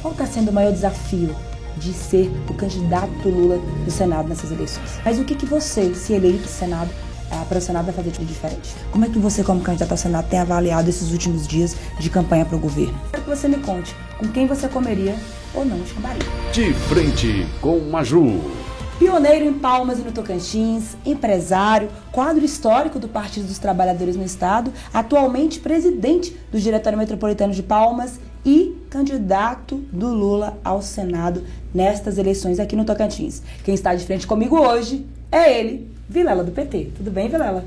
Qual está sendo o maior desafio de ser o candidato Lula no Senado nessas eleições? Mas o que, que você, se eleito Senado, é, para o Senado vai fazer de diferente? Como é que você, como candidato ao Senado, tem avaliado esses últimos dias de campanha para o governo? Quero que você me conte com quem você comeria ou não chamaria. De frente com Maju. Pioneiro em Palmas e no Tocantins, empresário, quadro histórico do Partido dos Trabalhadores no Estado, atualmente presidente do Diretório Metropolitano de Palmas e candidato do Lula ao Senado nestas eleições aqui no Tocantins. Quem está de frente comigo hoje é ele, Vilela do PT. Tudo bem, Vilela?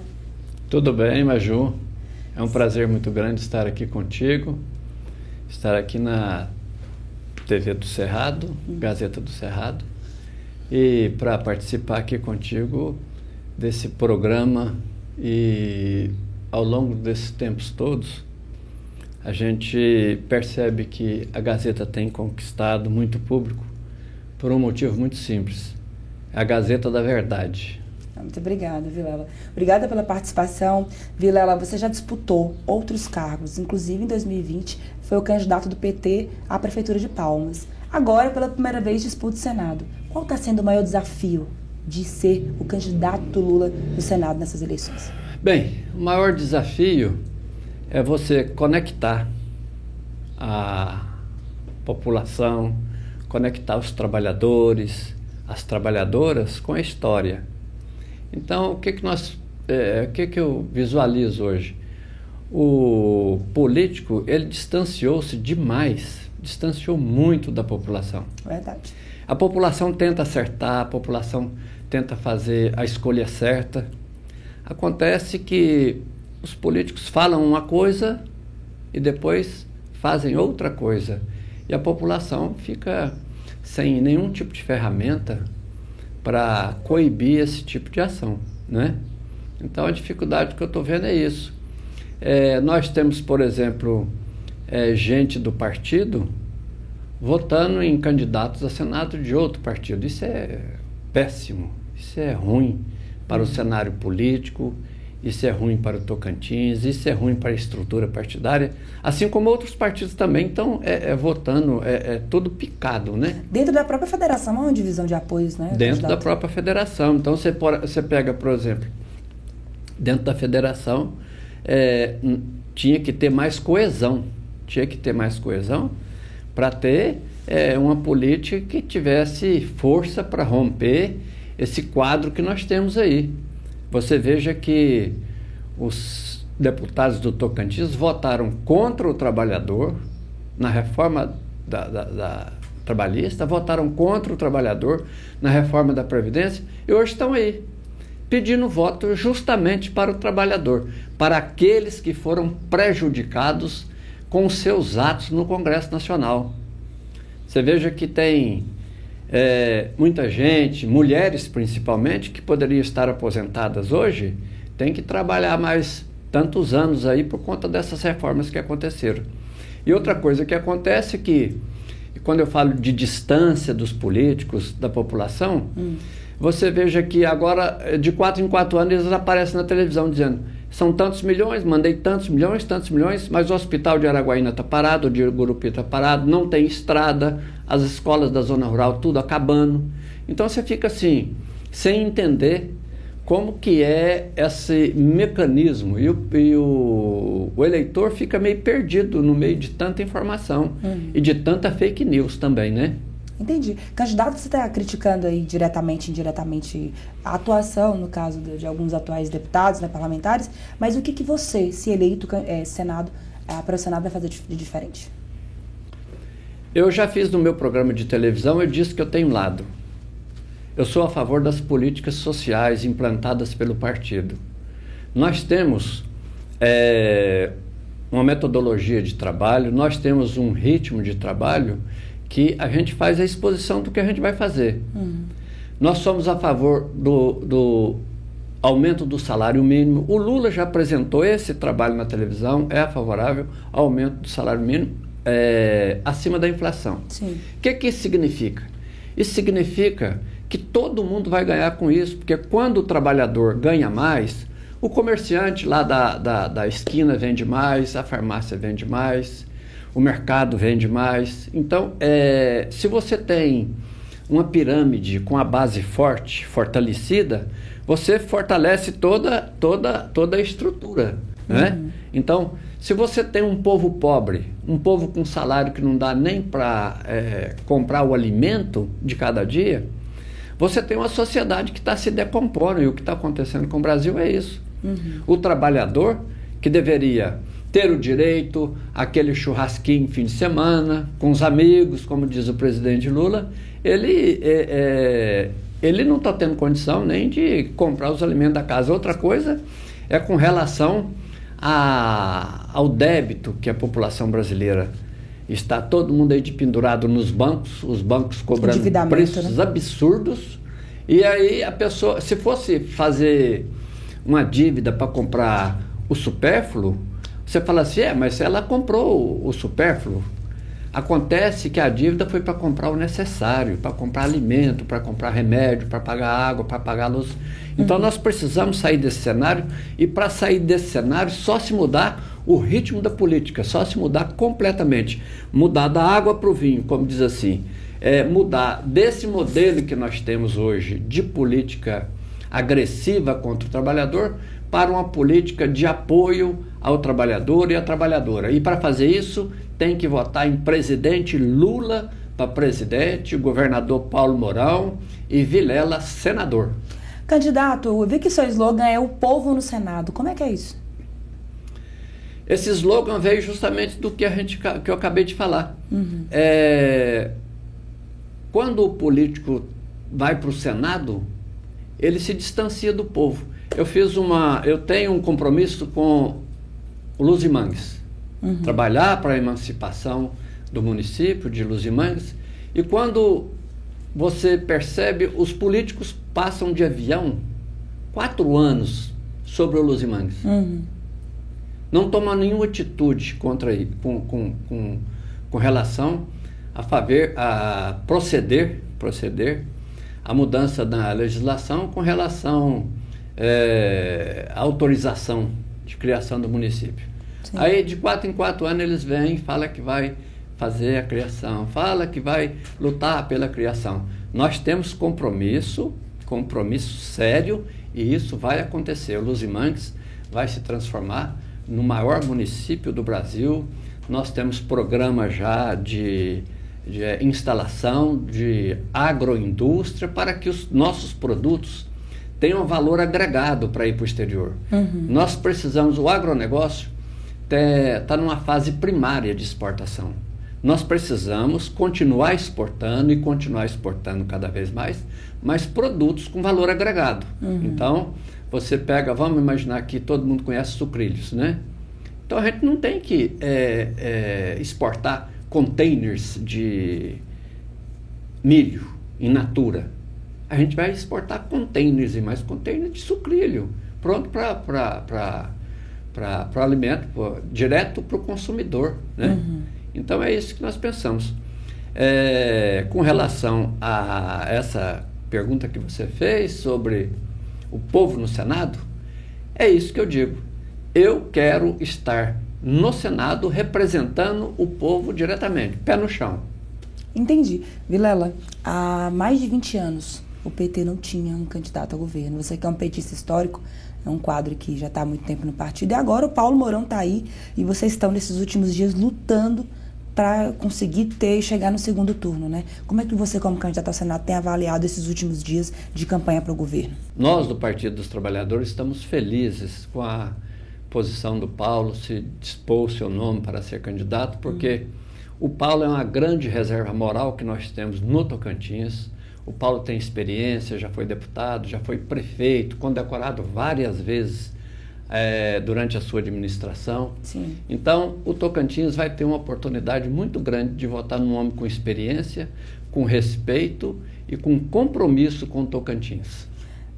Tudo bem, Maju. É um prazer muito grande estar aqui contigo, estar aqui na TV do Cerrado, hum. Gazeta do Cerrado e para participar aqui contigo desse programa e ao longo desses tempos todos a gente percebe que a Gazeta tem conquistado muito público por um motivo muito simples. É a Gazeta da Verdade. Muito obrigada, Vilela. Obrigada pela participação. Vilela, você já disputou outros cargos, inclusive em 2020 foi o candidato do PT à Prefeitura de Palmas. Agora, pela primeira vez, disputa o Senado. Qual está sendo o maior desafio de ser o candidato do Lula no Senado nessas eleições? Bem, o maior desafio é você conectar a população, conectar os trabalhadores, as trabalhadoras com a história. Então, o que, que nós, é, o que, que eu visualizo hoje? O político ele distanciou-se demais distanciou muito da população. Verdade. A população tenta acertar, a população tenta fazer a escolha certa. Acontece que os políticos falam uma coisa e depois fazem outra coisa. E a população fica sem nenhum tipo de ferramenta para coibir esse tipo de ação, né? Então a dificuldade que eu estou vendo é isso. É, nós temos, por exemplo, é, gente do partido votando em candidatos a Senado de outro partido. Isso é péssimo, isso é ruim para o uhum. cenário político, isso é ruim para o Tocantins, isso é ruim para a estrutura partidária, assim como outros partidos também estão é, é, votando, é, é, tudo picado, né? Dentro da própria federação há uma divisão de apoios, né? Dentro da própria federação. Então você, você pega, por exemplo, dentro da federação, é, tinha que ter mais coesão tinha que ter mais coesão para ter é, uma política que tivesse força para romper esse quadro que nós temos aí. Você veja que os deputados do Tocantins votaram contra o trabalhador na reforma da, da, da trabalhista, votaram contra o trabalhador na reforma da Previdência e hoje estão aí pedindo voto justamente para o trabalhador, para aqueles que foram prejudicados com seus atos no Congresso Nacional. Você veja que tem é, muita gente, mulheres principalmente, que poderiam estar aposentadas hoje, tem que trabalhar mais tantos anos aí por conta dessas reformas que aconteceram. E outra coisa que acontece é que, quando eu falo de distância dos políticos, da população, hum. você veja que agora, de quatro em quatro anos, eles aparecem na televisão dizendo são tantos milhões, mandei tantos milhões, tantos milhões, mas o hospital de Araguaína está parado, o de Gurupi está parado, não tem estrada, as escolas da zona rural tudo acabando. Então você fica assim, sem entender como que é esse mecanismo e o, e o, o eleitor fica meio perdido no meio de tanta informação uhum. e de tanta fake news também, né? Entendi. Candidato, você está criticando aí diretamente, indiretamente a atuação, no caso de, de alguns atuais deputados, né, parlamentares, mas o que, que você, se eleito é, Senado, é, para o Senado vai fazer de, de diferente? Eu já fiz no meu programa de televisão, eu disse que eu tenho lado. Eu sou a favor das políticas sociais implantadas pelo partido. Nós temos é, uma metodologia de trabalho, nós temos um ritmo de trabalho que a gente faz a exposição do que a gente vai fazer. Uhum. Nós somos a favor do, do aumento do salário mínimo. O Lula já apresentou esse trabalho na televisão, é favorável ao aumento do salário mínimo é, acima da inflação. O que, que isso significa? Isso significa que todo mundo vai ganhar com isso, porque quando o trabalhador ganha mais, o comerciante lá da, da, da esquina vende mais, a farmácia vende mais, o mercado vende mais. Então, é, se você tem uma pirâmide com a base forte, fortalecida, você fortalece toda, toda, toda a estrutura. Né? Uhum. Então, se você tem um povo pobre, um povo com salário que não dá nem para é, comprar o alimento de cada dia, você tem uma sociedade que está se decompondo. E o que está acontecendo com o Brasil é isso. Uhum. O trabalhador, que deveria ter o direito àquele churrasquinho fim de semana, com os amigos, como diz o presidente Lula, ele, é, é, ele não está tendo condição nem de comprar os alimentos da casa. Outra coisa é com relação a, ao débito que a população brasileira está todo mundo aí de pendurado nos bancos, os bancos cobrando preços né? absurdos. E aí a pessoa, se fosse fazer uma dívida para comprar o supérfluo, você fala assim, é, mas ela comprou o, supérfluo. Acontece que a dívida foi para comprar o necessário, para comprar alimento, para comprar remédio, para pagar água, para pagar luz. Então uhum. nós precisamos sair desse cenário e para sair desse cenário só se mudar o ritmo da política, só se mudar completamente, mudar da água para o vinho, como diz assim, é, mudar desse modelo que nós temos hoje de política agressiva contra o trabalhador para uma política de apoio ao trabalhador e à trabalhadora. E para fazer isso, tem que votar em presidente Lula para presidente, governador Paulo Mourão e Vilela senador. Candidato, eu vi que seu slogan é o povo no Senado. Como é que é isso? Esse slogan veio justamente do que a gente que eu acabei de falar. Uhum. É, quando o político vai para o Senado, ele se distancia do povo. Eu fiz uma, eu tenho um compromisso com o Luz e Mangues, uhum. trabalhar para a emancipação do município de Luz e Mangues. E quando você percebe, os políticos passam de avião quatro anos sobre o Luz e Mangues. Uhum. Não tomam nenhuma atitude contra com, com, com, com relação a, fazer, a proceder, proceder a mudança na legislação com relação é, à autorização de criação do município. Sim. Aí de quatro em quatro anos eles vêm e falam que vai fazer a criação, fala que vai lutar pela criação. Nós temos compromisso, compromisso sério, e isso vai acontecer. O Luzimangues vai se transformar no maior município do Brasil. Nós temos programa já de de instalação de agroindústria para que os nossos produtos tenham valor agregado para ir para o exterior. Uhum. Nós precisamos, o agronegócio está numa fase primária de exportação. Nós precisamos continuar exportando e continuar exportando cada vez mais, mas produtos com valor agregado. Uhum. Então, você pega, vamos imaginar que todo mundo conhece sucrilhos, né? Então a gente não tem que é, é, exportar containers de milho in natura. A gente vai exportar containers e mais containers de sucrilho, pronto para alimento, pra, direto para o consumidor. Né? Uhum. Então é isso que nós pensamos. É, com relação a essa pergunta que você fez sobre o povo no Senado, é isso que eu digo. Eu quero estar no Senado representando o povo diretamente, pé no chão. Entendi. Vilela, há mais de 20 anos o PT não tinha um candidato a governo. Você que é um petista histórico, é um quadro que já está há muito tempo no partido. E agora o Paulo Mourão está aí e vocês estão nesses últimos dias lutando para conseguir ter e chegar no segundo turno, né? Como é que você, como candidato ao Senado, tem avaliado esses últimos dias de campanha para o governo? Nós, do Partido dos Trabalhadores, estamos felizes com a posição do Paulo, se dispôs seu nome para ser candidato, porque o Paulo é uma grande reserva moral que nós temos no Tocantins. O Paulo tem experiência, já foi deputado, já foi prefeito, condecorado várias vezes é, durante a sua administração. Sim. Então, o Tocantins vai ter uma oportunidade muito grande de votar num homem com experiência, com respeito e com compromisso com o Tocantins.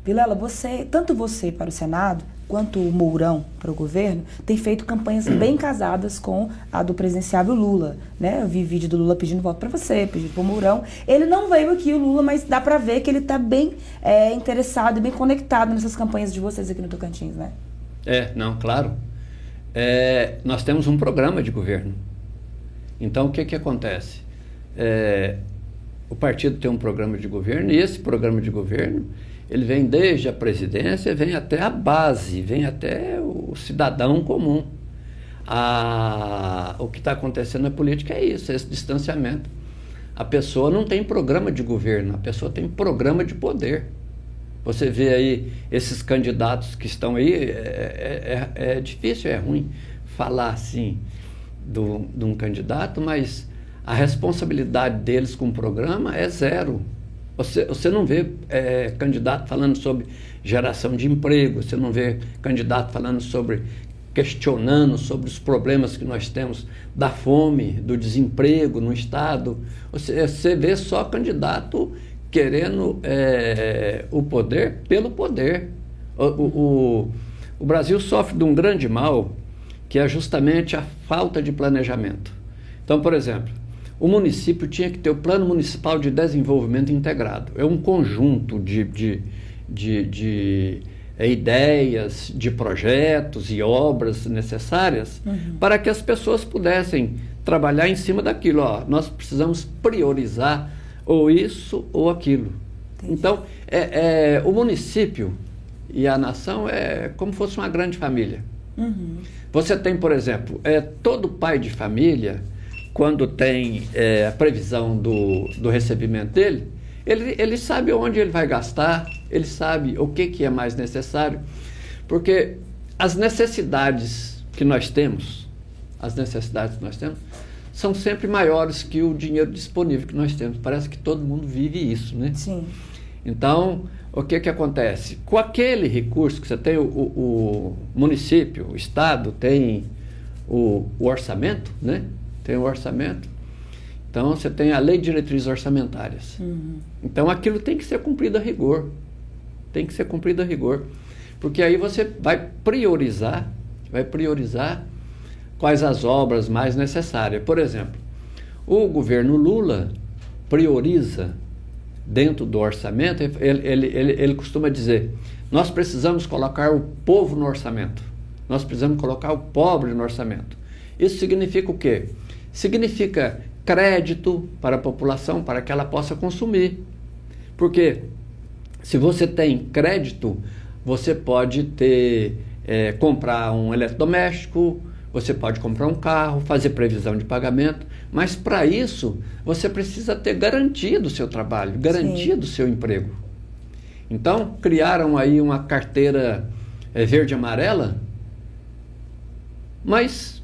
Vilela, você, tanto você para o Senado quanto o Mourão para o governo, tem feito campanhas bem casadas com a do presidenciável Lula. Né? Eu vi vídeo do Lula pedindo voto para você, pedindo para o Mourão. Ele não veio aqui, o Lula, mas dá para ver que ele está bem é, interessado e bem conectado nessas campanhas de vocês aqui no Tocantins, né? É, não, claro. É, nós temos um programa de governo. Então, o que, que acontece? É, o partido tem um programa de governo e esse programa de governo ele vem desde a presidência, vem até a base, vem até o cidadão comum. A, o que está acontecendo na política é isso, é esse distanciamento. A pessoa não tem programa de governo, a pessoa tem programa de poder. Você vê aí esses candidatos que estão aí, é, é, é, é difícil, é ruim falar assim do, de um candidato, mas a responsabilidade deles com o programa é zero. Você, você não vê é, candidato falando sobre geração de emprego, você não vê candidato falando sobre questionando sobre os problemas que nós temos da fome, do desemprego no Estado. Você, você vê só candidato querendo é, o poder pelo poder. O, o, o Brasil sofre de um grande mal, que é justamente a falta de planejamento. Então, por exemplo, o município tinha que ter o Plano Municipal de Desenvolvimento Integrado. É um conjunto de, de, de, de é, ideias, de projetos e obras necessárias uhum. para que as pessoas pudessem trabalhar em cima daquilo. Ó, nós precisamos priorizar ou isso ou aquilo. Entendi. Então, é, é, o município e a nação é como se fosse uma grande família. Uhum. Você tem, por exemplo, é, todo pai de família quando tem é, a previsão do, do recebimento dele, ele, ele sabe onde ele vai gastar, ele sabe o que, que é mais necessário, porque as necessidades que nós temos, as necessidades que nós temos, são sempre maiores que o dinheiro disponível que nós temos. Parece que todo mundo vive isso, né? Sim. Então, o que, que acontece? Com aquele recurso que você tem, o, o, município, o Estado tem o, o orçamento, né? Tem o orçamento. Então você tem a lei de diretrizes orçamentárias. Uhum. Então aquilo tem que ser cumprido a rigor. Tem que ser cumprido a rigor. Porque aí você vai priorizar, vai priorizar quais as obras mais necessárias. Por exemplo, o governo Lula prioriza dentro do orçamento, ele, ele, ele, ele costuma dizer: nós precisamos colocar o povo no orçamento. Nós precisamos colocar o pobre no orçamento. Isso significa o quê? Significa crédito para a população, para que ela possa consumir. Porque se você tem crédito, você pode ter é, comprar um eletrodoméstico, você pode comprar um carro, fazer previsão de pagamento, mas para isso você precisa ter garantia do seu trabalho, garantia Sim. do seu emprego. Então criaram aí uma carteira é, verde amarela, mas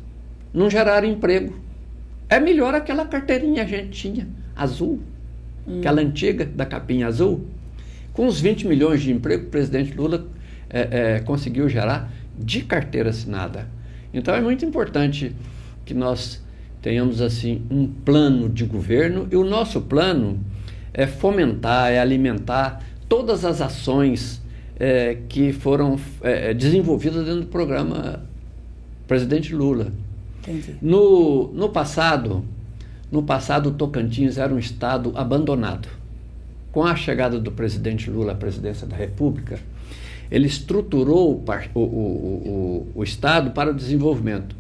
não geraram emprego. É melhor aquela carteirinha que a gente tinha, azul, hum. aquela antiga da capinha azul. Com os 20 milhões de emprego que o presidente Lula é, é, conseguiu gerar de carteira assinada. Então é muito importante que nós tenhamos assim um plano de governo e o nosso plano é fomentar, é alimentar todas as ações é, que foram é, desenvolvidas dentro do programa presidente Lula. Entendi. No, no passado, no passado, o Tocantins era um estado abandonado. Com a chegada do presidente Lula à presidência da República, ele estruturou o, o, o, o estado para o desenvolvimento.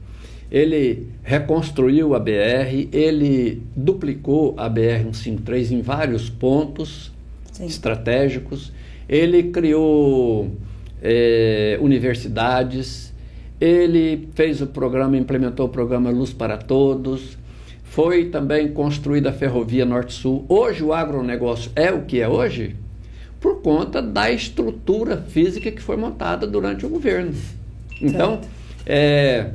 Ele reconstruiu a BR, ele duplicou a BR-153 em vários pontos Sim. estratégicos, ele criou é, universidades, ele fez o programa, implementou o programa Luz para Todos. Foi também construída a ferrovia Norte-Sul. Hoje o agronegócio é o que é hoje por conta da estrutura física que foi montada durante o governo. Então, é,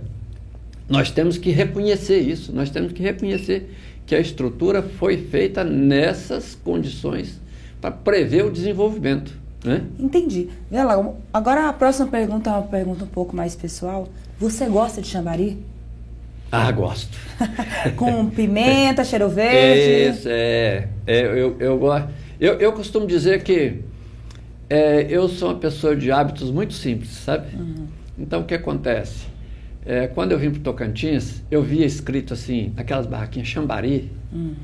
nós temos que reconhecer isso, nós temos que reconhecer que a estrutura foi feita nessas condições para prever o desenvolvimento. Né? Entendi. Vela, agora a próxima pergunta é uma pergunta um pouco mais pessoal. Você gosta de chambari? Ah, gosto. Com pimenta, cheiro verde? Isso, é. é eu, eu, gosto. Eu, eu costumo dizer que é, eu sou uma pessoa de hábitos muito simples, sabe? Uhum. Então, o que acontece? É, quando eu vim para Tocantins, eu via escrito assim, aquelas barraquinhas chambari, uhum.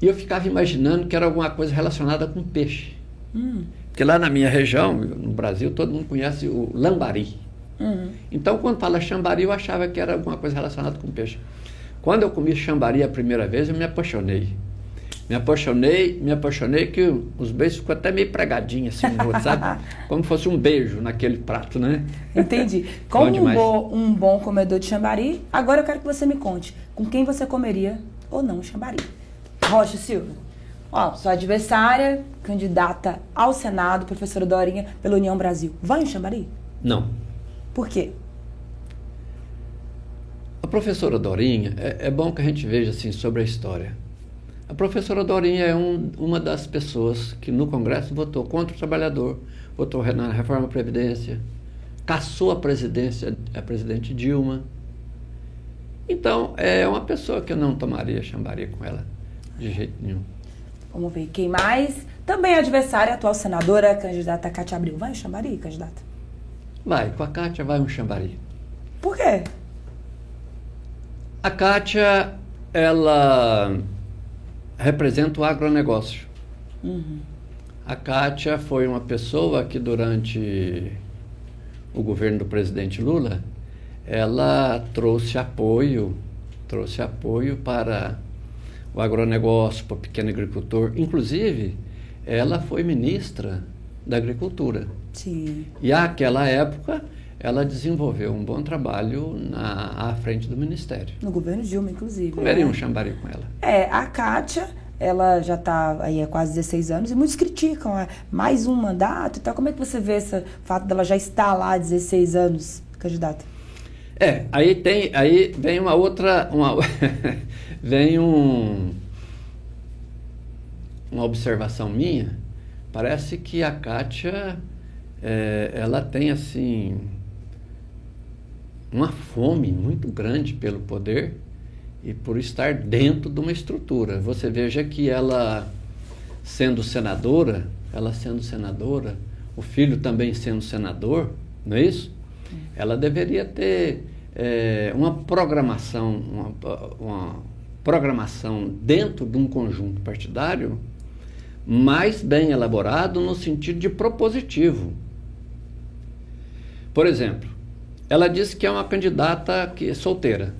e eu ficava imaginando que era alguma coisa relacionada com peixe. Uhum. Porque lá na minha região, no Brasil, todo mundo conhece o lambari. Uhum. Então, quando fala chambari, eu achava que era alguma coisa relacionada com peixe. Quando eu comi chambari a primeira vez, eu me apaixonei. Me apaixonei, me apaixonei que os beijos ficou até meio pregadinho assim no outro, sabe? Como fosse um beijo naquele prato, né? Entendi. Como um bom, um bom comedor de chambari, agora eu quero que você me conte com quem você comeria ou não chambari. Rocha Silva. Ó, sua adversária, candidata ao Senado, professora Dorinha, pela União Brasil. Vai em chambari? Não. Por quê? A professora Dorinha, é, é bom que a gente veja assim sobre a história. A professora Dorinha é um, uma das pessoas que no Congresso votou contra o trabalhador, votou na reforma da Previdência, caçou a presidência, a presidente Dilma. Então, é uma pessoa que eu não tomaria chambaria com ela, de jeito nenhum. Vamos ver quem mais. Também adversária, atual senadora, candidata Cátia Abril. Vai chambari, candidata? Vai, com a Cátia vai um chambari. Por quê? A Cátia, ela representa o agronegócio. Uhum. A Kátia foi uma pessoa que durante o governo do presidente Lula, ela trouxe apoio, trouxe apoio para o agronegócio, para o pequeno agricultor. Inclusive, ela foi ministra da Agricultura. Sim. E àquela época, ela desenvolveu um bom trabalho na, à frente do Ministério. No governo Dilma, inclusive. Comeria né? um chambari com ela. É, a Kátia, ela já está aí há quase 16 anos e muitos criticam, é, mais um mandato e tal. Como é que você vê esse fato dela já estar lá há 16 anos, candidata? É, aí tem, aí vem uma outra, uma, vem um, uma observação minha, parece que a Kátia, é, ela tem assim, uma fome muito grande pelo poder e por estar dentro de uma estrutura. Você veja que ela, sendo senadora, ela sendo senadora, o filho também sendo senador, não é isso? Ela deveria ter é, uma programação, uma, uma programação dentro de um conjunto partidário mais bem elaborado no sentido de propositivo. Por exemplo, ela disse que é uma candidata que é solteira.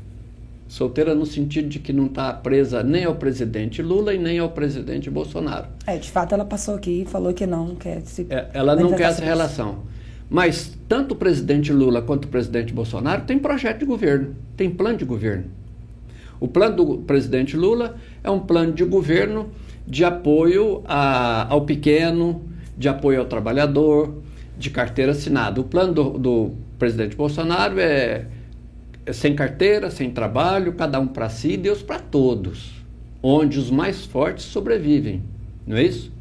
Solteira no sentido de que não está presa nem ao presidente Lula e nem ao presidente Bolsonaro. É, de fato ela passou aqui e falou que não quer se. É, ela não quer essa relação. Mas tanto o presidente Lula quanto o presidente Bolsonaro têm projeto de governo, tem plano de governo. O plano do presidente Lula é um plano de governo de apoio a, ao pequeno, de apoio ao trabalhador, de carteira assinada. O plano do, do presidente Bolsonaro é, é sem carteira, sem trabalho, cada um para si, Deus para todos, onde os mais fortes sobrevivem, não é isso?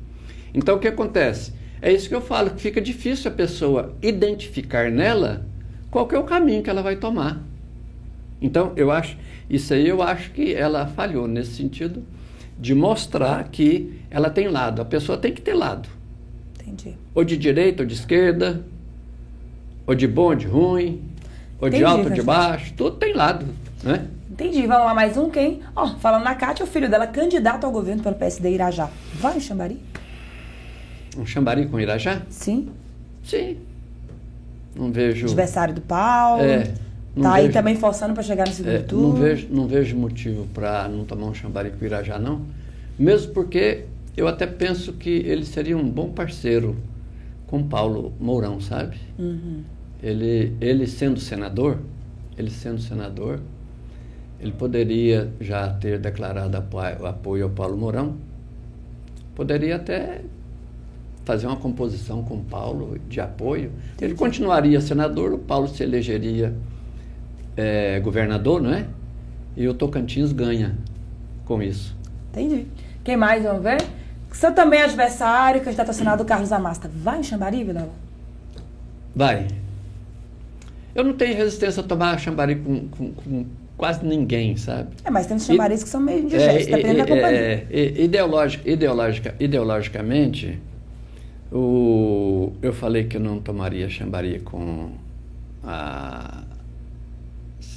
Então o que acontece? É isso que eu falo, que fica difícil a pessoa identificar nela qual é o caminho que ela vai tomar. Então, eu acho, isso aí eu acho que ela falhou nesse sentido de mostrar que ela tem lado. A pessoa tem que ter lado. Entendi. Ou de direita ou de esquerda, ou de bom ou de ruim, ou Entendi, de alto ou de baixo, tudo tem lado, né? Entendi. Vamos lá, mais um quem? Ó, oh, falando na Cátia, o filho dela, candidato ao governo pelo PSD Irajá. Vai em Xambari? Um Xambari com Irajá? Sim. Sim. Não vejo... Adversário do Paulo. É. Tá aí também forçando para chegar no segundo é, turno. Não vejo, não vejo motivo para não tomar um Xambari com Irajá, não. Mesmo porque eu até penso que ele seria um bom parceiro com Paulo Mourão, sabe? Uhum. Ele, ele sendo senador, ele sendo senador, ele poderia já ter declarado apoio, apoio ao Paulo Mourão, poderia até fazer uma composição com Paulo de apoio. Ele continuaria senador, o Paulo se elegeria é, governador, não é? E o Tocantins ganha com isso. Entendi. Quem mais, vamos ver? Seu também adversário, candidato a Senado, Carlos Amasta, vai em Xambari, Vilela? Vai. Eu não tenho resistência a tomar Xambari com, com, com quase ninguém, sabe? É, mas tem uns chambaris que são meio indigestos, é, dependendo é, da companhia. É, é, ideologica, ideologica, ideologicamente, o, eu falei que eu não tomaria Xambari com a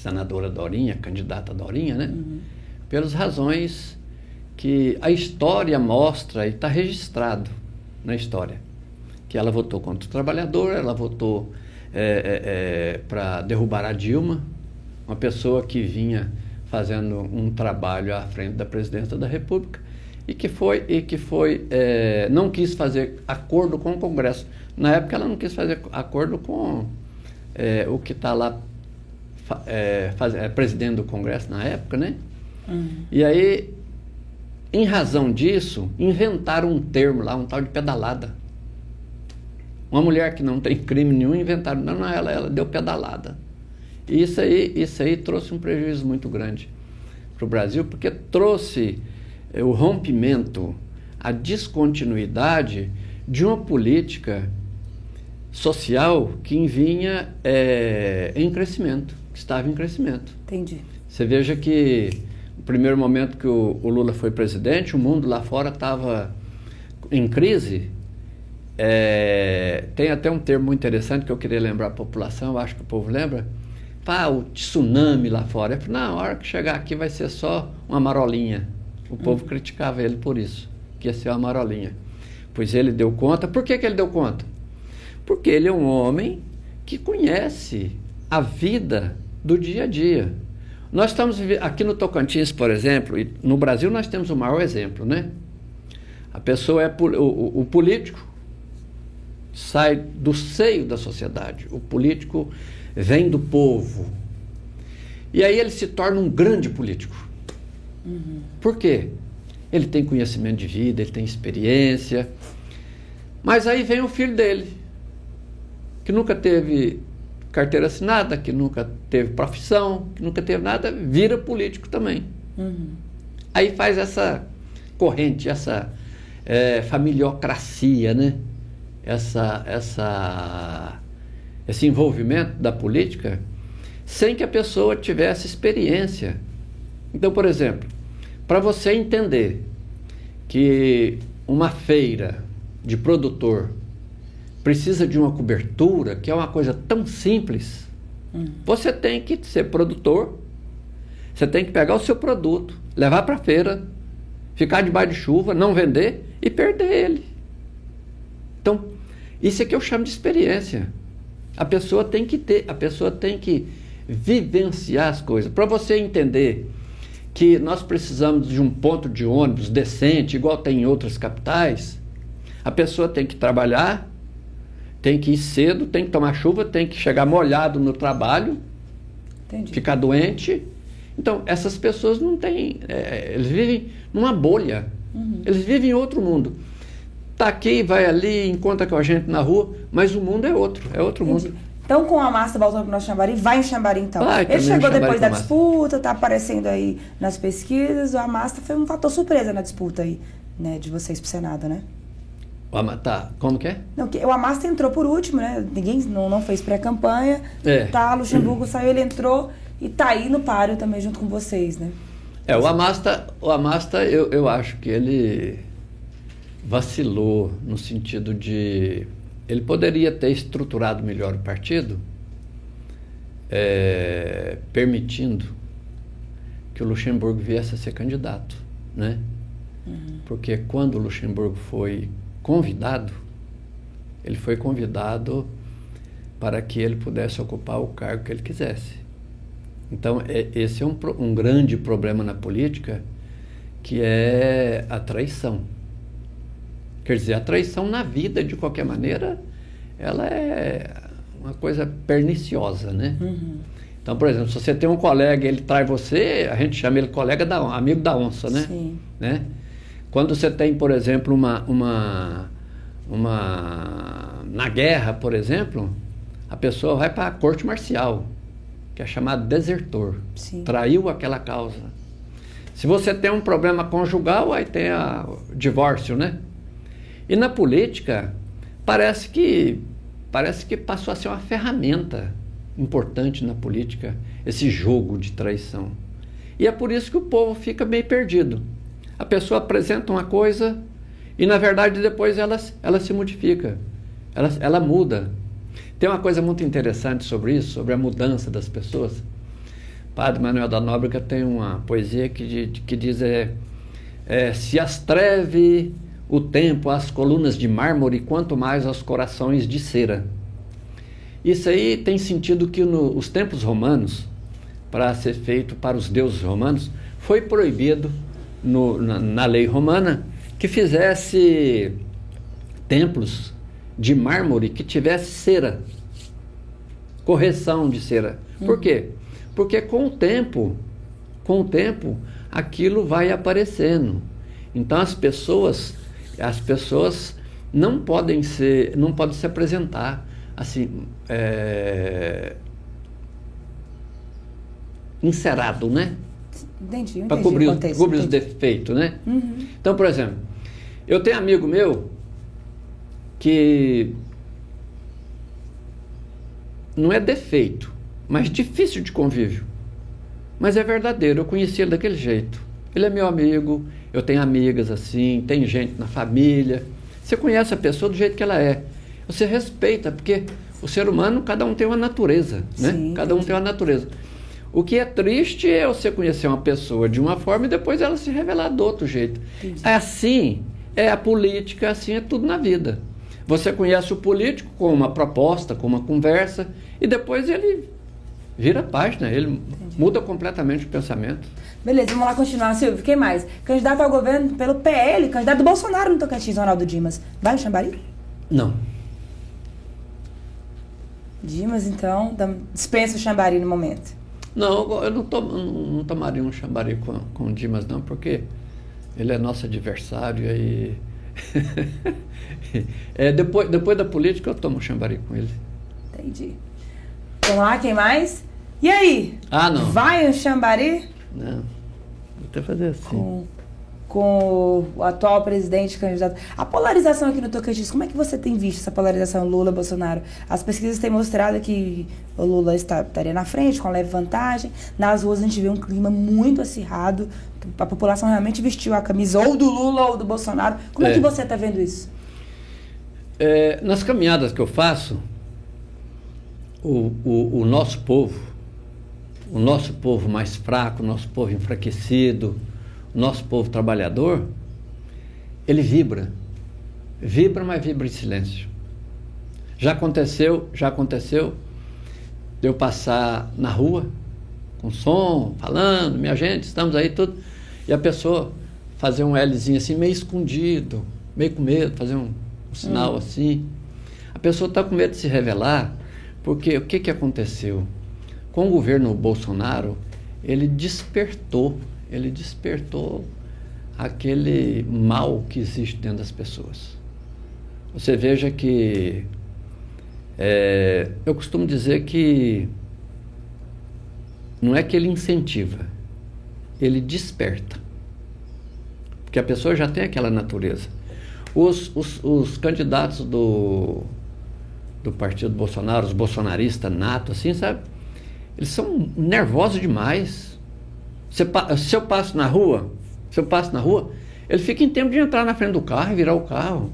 senadora Dorinha, candidata Dorinha, né? Uhum. Pelas razões que a história mostra e está registrado na história que ela votou contra o trabalhador, ela votou é, é, é, para derrubar a Dilma, uma pessoa que vinha fazendo um trabalho à frente da presidência da República e que foi e que foi é, não quis fazer acordo com o Congresso. Na época ela não quis fazer acordo com é, o que está lá é, faz, é, presidente do Congresso na época, né? Uhum. E aí, em razão disso, inventaram um termo lá, um tal de pedalada. Uma mulher que não tem crime nenhum inventaram, não, não, ela, ela deu pedalada. E isso aí, isso aí trouxe um prejuízo muito grande para o Brasil, porque trouxe é, o rompimento, a descontinuidade de uma política social que vinha é, em crescimento, estava em crescimento. Entendi. Você veja que no primeiro momento que o, o Lula foi presidente, o mundo lá fora estava em crise. É, tem até um termo muito interessante que eu queria lembrar a população, acho que o povo lembra. Pá, o tsunami lá fora. Eu falei, na hora que chegar aqui vai ser só uma marolinha. O povo uhum. criticava ele por isso, que ia ser uma marolinha. Pois ele deu conta. Por que, que ele deu conta? Porque ele é um homem que conhece a vida do dia a dia. Nós estamos aqui no Tocantins, por exemplo, e no Brasil nós temos o maior exemplo, né? A pessoa é o, o, o político sai do seio da sociedade. O político vem do povo. E aí ele se torna um grande político. Uhum. Por quê? Ele tem conhecimento de vida, ele tem experiência. Mas aí vem o filho dele, que nunca teve carteira assinada, que nunca teve profissão, que nunca teve nada, vira político também. Uhum. Aí faz essa corrente, essa é, familiocracia, né? Essa, essa, esse envolvimento da política sem que a pessoa tivesse experiência. Então, por exemplo, para você entender que uma feira de produtor precisa de uma cobertura, que é uma coisa tão simples, hum. você tem que ser produtor, você tem que pegar o seu produto, levar para a feira, ficar debaixo de chuva, não vender e perder ele. Então, isso é que eu chamo de experiência. A pessoa tem que ter, a pessoa tem que vivenciar as coisas. Para você entender que nós precisamos de um ponto de ônibus decente, igual tem em outras capitais, a pessoa tem que trabalhar, tem que ir cedo, tem que tomar chuva, tem que chegar molhado no trabalho, Entendi. ficar doente. Então, essas pessoas não têm. É, eles vivem numa bolha. Uhum. Eles vivem em outro mundo. Tá aqui, vai ali, encontra com a gente na rua, mas o mundo é outro, é outro Entendi. mundo. Então, com a Massa voltando para o nosso Xambari, vai em Xambari então. Vai, Ele chegou depois da disputa, está aparecendo aí nas pesquisas. O Amasta foi um fator surpresa na disputa aí, né, de vocês para o Senado, né? Tá, como que é? Não, que, o Amasta entrou por último, né? Ninguém não, não fez pré-campanha. É. Tá, Luxemburgo saiu, ele entrou e tá aí no páreo também junto com vocês, né? É, o Amasta, o Amasta eu, eu acho que ele vacilou no sentido de ele poderia ter estruturado melhor o partido, é, permitindo que o Luxemburgo viesse a ser candidato, né? Uhum. Porque quando o Luxemburgo foi convidado, ele foi convidado para que ele pudesse ocupar o cargo que ele quisesse. Então, é, esse é um, um grande problema na política, que é a traição. Quer dizer, a traição na vida, de qualquer maneira, ela é uma coisa perniciosa, né? Uhum. Então, por exemplo, se você tem um colega e ele trai você, a gente chama ele colega da amigo da onça, né? Sim. né? Quando você tem, por exemplo, uma, uma, uma na guerra, por exemplo, a pessoa vai para a corte marcial, que é chamado desertor. Sim. Traiu aquela causa. Se você tem um problema conjugal, aí tem a, o divórcio, né? E na política, parece que, parece que passou a ser uma ferramenta importante na política, esse jogo de traição. E é por isso que o povo fica meio perdido. A pessoa apresenta uma coisa e, na verdade, depois ela, ela se modifica, ela, ela muda. Tem uma coisa muito interessante sobre isso, sobre a mudança das pessoas. Padre Manuel da Nóbrega tem uma poesia que, que diz: é, é, Se as treve o tempo às colunas de mármore, quanto mais aos corações de cera. Isso aí tem sentido que nos tempos romanos, para ser feito para os deuses romanos, foi proibido no, na, na lei romana que fizesse templos de mármore que tivesse cera, correção de cera. Por uhum. quê? Porque com o tempo, com o tempo, aquilo vai aparecendo. Então as pessoas, as pessoas não podem ser, não podem se apresentar assim, é, encerado, né? Entendi, Para cobrir, contexto, cobrir os defeitos, né? Uhum. Então, por exemplo, eu tenho amigo meu que não é defeito, mas difícil de convívio. Mas é verdadeiro, eu conheci ele daquele jeito. Ele é meu amigo, eu tenho amigas assim, tem gente na família. Você conhece a pessoa do jeito que ela é. Você respeita, porque o ser humano, cada um tem uma natureza, né? Sim, cada um tem uma natureza. O que é triste é você conhecer uma pessoa de uma forma e depois ela se revelar do outro jeito. Entendi. Assim é a política, assim é tudo na vida. Você conhece o político com uma proposta, com uma conversa, e depois ele vira página, ele Entendi. muda completamente o pensamento. Beleza, vamos lá continuar, Silvio. Quem mais? Candidato ao governo pelo PL, candidato do Bolsonaro no Tocantins, Ronaldo Dimas. Vai no Xambari? Não. Dimas, então, dispensa o Xambari no momento. Não, eu não, to, não tomaria um Xambari com, com o Dimas, não, porque ele é nosso adversário e é, depois, depois da política eu tomo xambari com ele. Entendi. Vamos lá, quem mais? E aí? Ah, não. Vai o xambari? Não. Vou até fazer assim. Com, com o atual presidente candidato. A polarização aqui no Tocantins, como é que você tem visto essa polarização Lula-Bolsonaro? As pesquisas têm mostrado que o Lula está, estaria na frente, com leve vantagem. Nas ruas a gente vê um clima muito acirrado. A população realmente vestiu a camisa ou do Lula ou do Bolsonaro. Como é, é que você está vendo isso? É, nas caminhadas que eu faço, o, o, o nosso povo, o nosso povo mais fraco, o nosso povo enfraquecido, nosso povo trabalhador, ele vibra. Vibra, mas vibra em silêncio. Já aconteceu, já aconteceu de eu passar na rua com som, falando, minha gente, estamos aí tudo, e a pessoa fazer um Lzinho assim, meio escondido, meio com medo, fazer um, um sinal hum. assim. A pessoa está com medo de se revelar, porque o que, que aconteceu? Com o governo Bolsonaro, ele despertou, ele despertou aquele mal que existe dentro das pessoas. Você veja que é, eu costumo dizer que não é que ele incentiva, ele desperta. Porque a pessoa já tem aquela natureza. Os, os, os candidatos do, do partido Bolsonaro, os bolsonaristas nato, assim, sabe? Eles são nervosos demais. Se, eu passo na rua, se eu passo na rua, ele fica em tempo de entrar na frente do carro e virar o carro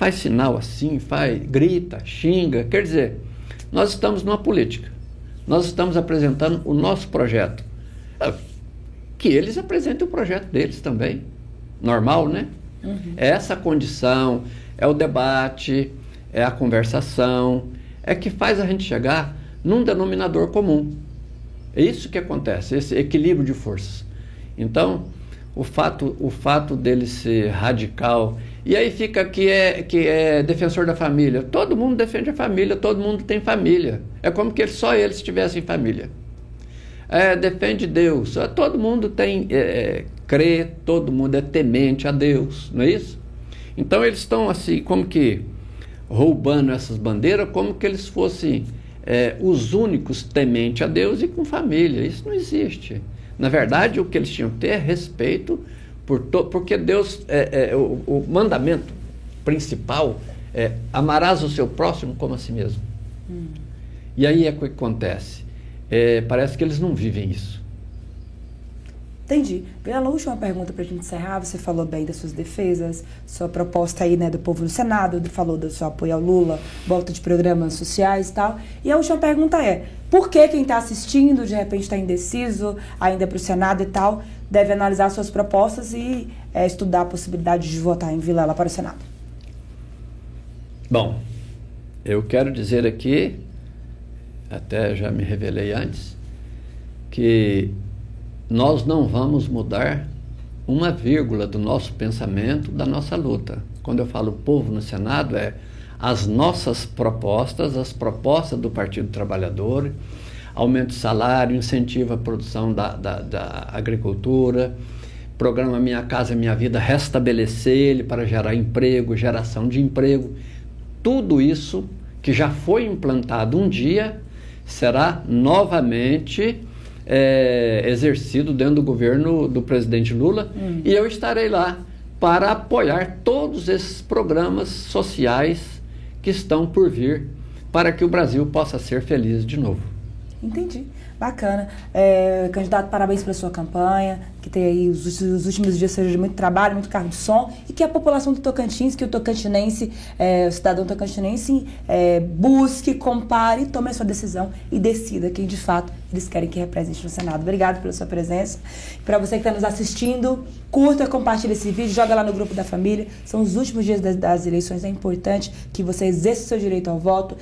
faz sinal assim, faz, grita, xinga. Quer dizer, nós estamos numa política. Nós estamos apresentando o nosso projeto. Ah, que eles apresentem o projeto deles também. Normal, né? Uhum. É essa condição, é o debate, é a conversação, é que faz a gente chegar num denominador comum. É isso que acontece, esse equilíbrio de forças. Então, o fato, o fato dele ser radical e aí fica que é, que é defensor da família. Todo mundo defende a família, todo mundo tem família. É como que só eles tivessem família. É, defende Deus. Todo mundo tem é, é, crê, todo mundo é temente a Deus, não é isso? Então eles estão assim, como que roubando essas bandeiras, como que eles fossem é, os únicos temente a Deus e com família. Isso não existe. Na verdade, o que eles tinham que ter é respeito por to, porque Deus, é, é, o, o, mandamento principal é amarás o seu próximo como a si mesmo. Hum. E aí é o que acontece. É, parece que eles não vivem isso. Entendi. Pela última pergunta para a gente encerrar, você falou bem das suas defesas, sua proposta aí, né, do povo no Senado, falou do seu apoio ao Lula, volta de programas sociais e tal. E a última pergunta é: por que quem está assistindo, de repente está indeciso ainda para o Senado e tal, deve analisar suas propostas e é, estudar a possibilidade de votar em Vilela para o Senado? Bom, eu quero dizer aqui, até já me revelei antes, que nós não vamos mudar uma vírgula do nosso pensamento, da nossa luta. Quando eu falo povo no Senado, é as nossas propostas, as propostas do Partido Trabalhador, aumento de salário, incentivo à produção da, da, da agricultura, programa Minha Casa Minha Vida, restabelecer ele para gerar emprego, geração de emprego. Tudo isso que já foi implantado um dia será novamente é, exercido dentro do governo do presidente Lula hum. e eu estarei lá para apoiar todos esses programas sociais que estão por vir para que o Brasil possa ser feliz de novo. Entendi. Bacana. É, candidato, parabéns pela sua campanha, que tem aí os, os, últimos dias seja de muito trabalho, muito carro de som, e que a população do Tocantins, que o tocantinense, é, o cidadão tocantinense, é, busque, compare, tome a sua decisão e decida quem de fato eles querem que represente no Senado. Obrigado pela sua presença. Para você que está nos assistindo, curta, compartilhe esse vídeo, joga lá no grupo da família. São os últimos dias das, das eleições, é importante que você exerça o seu direito ao voto,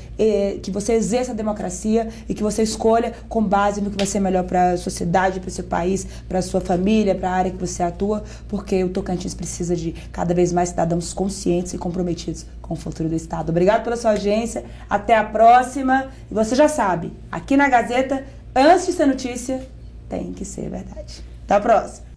que você exerça a democracia e que você escolha com base no que vai ser melhor para a sociedade, para o seu país, para a sua família, para a área que você atua, porque o Tocantins precisa de cada vez mais cidadãos conscientes e comprometidos com o futuro do Estado. Obrigado pela sua audiência, até a próxima. E você já sabe, aqui na Gazeta, antes de ser notícia, tem que ser verdade. Até a próxima.